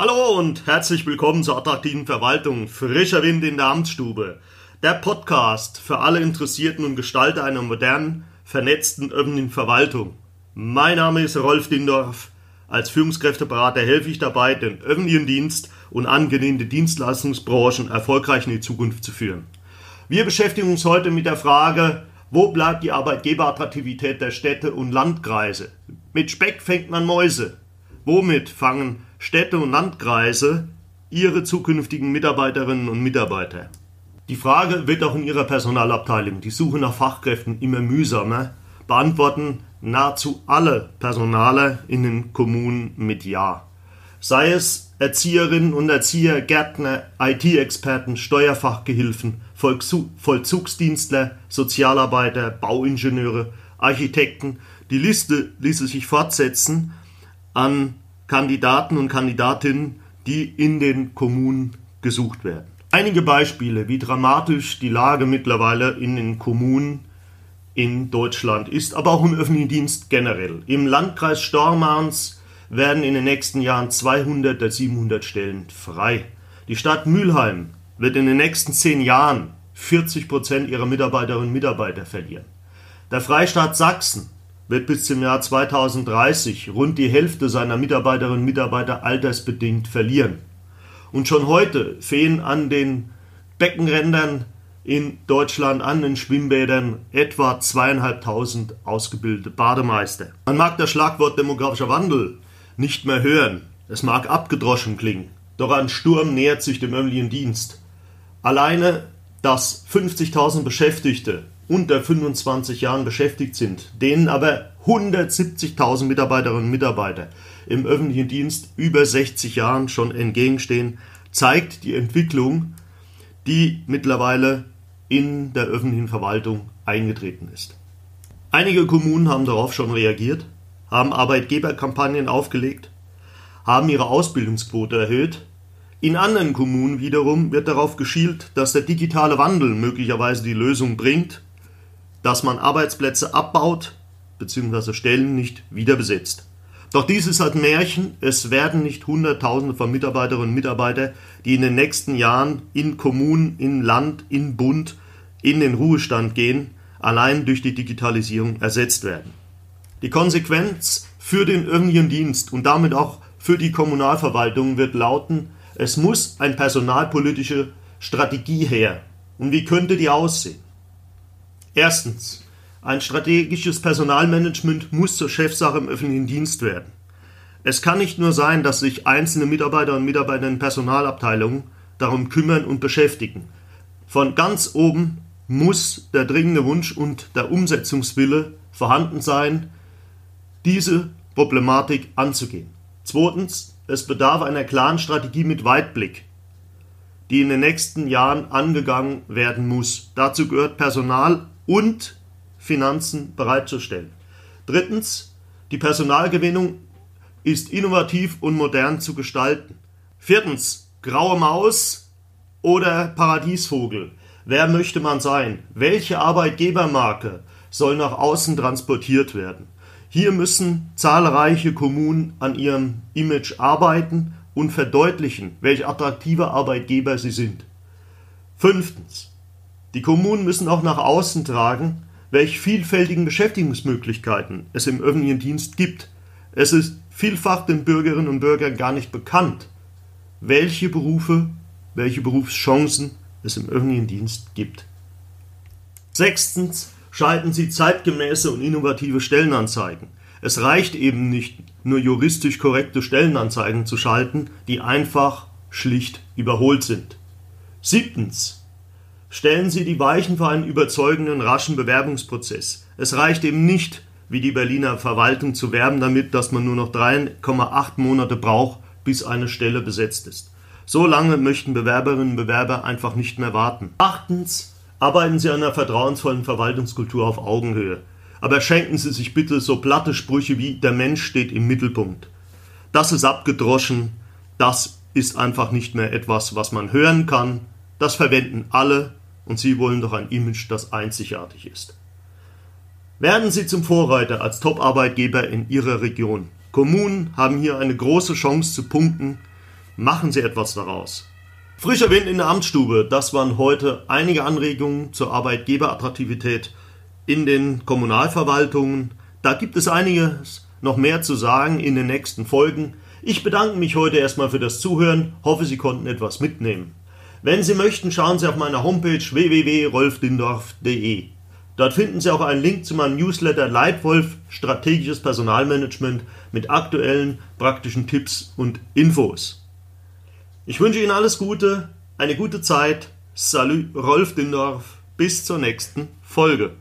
Hallo und herzlich willkommen zur attraktiven Verwaltung Frischer Wind in der Amtsstube. Der Podcast für alle Interessierten und Gestalter einer modernen, vernetzten öffentlichen Verwaltung. Mein Name ist Rolf Dindorf. Als Führungskräfteberater helfe ich dabei, den öffentlichen Dienst und angelehnte Dienstleistungsbranchen erfolgreich in die Zukunft zu führen. Wir beschäftigen uns heute mit der Frage, wo bleibt die Arbeitgeberattraktivität der Städte und Landkreise? Mit Speck fängt man Mäuse. Womit fangen Städte und Landkreise ihre zukünftigen Mitarbeiterinnen und Mitarbeiter? Die Frage wird auch in ihrer Personalabteilung, die Suche nach Fachkräften, immer mühsamer, beantworten nahezu alle Personaler in den Kommunen mit Ja. Sei es Erzieherinnen und Erzieher, Gärtner, IT-Experten, Steuerfachgehilfen, Vollzugsdienstler, Sozialarbeiter, Bauingenieure, Architekten. Die Liste ließe sich fortsetzen an Kandidaten und Kandidatinnen, die in den Kommunen gesucht werden. Einige Beispiele, wie dramatisch die Lage mittlerweile in den Kommunen in Deutschland ist, aber auch im öffentlichen Dienst generell. Im Landkreis Stormarns werden in den nächsten Jahren 200 der 700 Stellen frei. Die Stadt Mülheim wird in den nächsten zehn Jahren 40 Prozent ihrer Mitarbeiterinnen und Mitarbeiter verlieren. Der Freistaat Sachsen wird bis zum Jahr 2030 rund die Hälfte seiner Mitarbeiterinnen und Mitarbeiter altersbedingt verlieren. Und schon heute fehlen an den Beckenrändern in Deutschland an den Schwimmbädern etwa zweieinhalbtausend ausgebildete Bademeister. Man mag das Schlagwort demografischer Wandel nicht mehr hören. Es mag abgedroschen klingen. Doch ein Sturm nähert sich dem öffentlichen Dienst. Alleine, dass 50.000 Beschäftigte unter 25 Jahren beschäftigt sind, denen aber 170.000 Mitarbeiterinnen und Mitarbeiter im öffentlichen Dienst über 60 Jahren schon entgegenstehen, zeigt die Entwicklung, die mittlerweile in der öffentlichen Verwaltung eingetreten ist. Einige Kommunen haben darauf schon reagiert, haben Arbeitgeberkampagnen aufgelegt, haben ihre Ausbildungsquote erhöht. In anderen Kommunen wiederum wird darauf geschielt, dass der digitale Wandel möglicherweise die Lösung bringt, dass man Arbeitsplätze abbaut bzw. Stellen nicht wieder besetzt. Doch dies ist ein Märchen. Es werden nicht Hunderttausende von Mitarbeiterinnen und Mitarbeitern, die in den nächsten Jahren in Kommunen, in Land, in Bund in den Ruhestand gehen, allein durch die Digitalisierung ersetzt werden. Die Konsequenz für den öffentlichen Dienst und damit auch für die Kommunalverwaltung wird lauten, es muss eine personalpolitische Strategie her. Und wie könnte die aussehen? Erstens, ein strategisches Personalmanagement muss zur Chefsache im öffentlichen Dienst werden. Es kann nicht nur sein, dass sich einzelne Mitarbeiter und Mitarbeiter in Personalabteilungen darum kümmern und beschäftigen. Von ganz oben muss der dringende Wunsch und der Umsetzungswille vorhanden sein, diese Problematik anzugehen. Zweitens, es bedarf einer klaren Strategie mit Weitblick, die in den nächsten Jahren angegangen werden muss. Dazu gehört Personal und Finanzen bereitzustellen. Drittens, die Personalgewinnung ist innovativ und modern zu gestalten. Viertens, graue Maus oder Paradiesvogel. Wer möchte man sein? Welche Arbeitgebermarke soll nach außen transportiert werden? Hier müssen zahlreiche Kommunen an ihrem Image arbeiten und verdeutlichen, welch attraktive Arbeitgeber sie sind. Fünftens. Die Kommunen müssen auch nach außen tragen, welch vielfältigen Beschäftigungsmöglichkeiten es im öffentlichen Dienst gibt. Es ist vielfach den Bürgerinnen und Bürgern gar nicht bekannt, welche Berufe, welche Berufschancen es im öffentlichen Dienst gibt. Sechstens schalten Sie zeitgemäße und innovative Stellenanzeigen. Es reicht eben nicht, nur juristisch korrekte Stellenanzeigen zu schalten, die einfach schlicht überholt sind. Siebtens Stellen Sie die Weichen für einen überzeugenden, raschen Bewerbungsprozess. Es reicht eben nicht, wie die Berliner Verwaltung zu werben damit, dass man nur noch 3,8 Monate braucht, bis eine Stelle besetzt ist. So lange möchten Bewerberinnen und Bewerber einfach nicht mehr warten. Achtens, arbeiten Sie an einer vertrauensvollen Verwaltungskultur auf Augenhöhe. Aber schenken Sie sich bitte so platte Sprüche wie der Mensch steht im Mittelpunkt. Das ist abgedroschen, das ist einfach nicht mehr etwas, was man hören kann. Das verwenden alle und Sie wollen doch ein Image, das einzigartig ist. Werden Sie zum Vorreiter als Top-Arbeitgeber in Ihrer Region. Kommunen haben hier eine große Chance zu punkten, Machen Sie etwas daraus. Frischer Wind in der Amtsstube, das waren heute einige Anregungen zur Arbeitgeberattraktivität in den Kommunalverwaltungen. Da gibt es einiges noch mehr zu sagen in den nächsten Folgen. Ich bedanke mich heute erstmal für das Zuhören, hoffe Sie konnten etwas mitnehmen. Wenn Sie möchten, schauen Sie auf meiner Homepage www.rolfdindorf.de. Dort finden Sie auch einen Link zu meinem Newsletter Leitwolf Strategisches Personalmanagement mit aktuellen praktischen Tipps und Infos. Ich wünsche Ihnen alles Gute, eine gute Zeit. Salut, Rolf Dindorf. Bis zur nächsten Folge.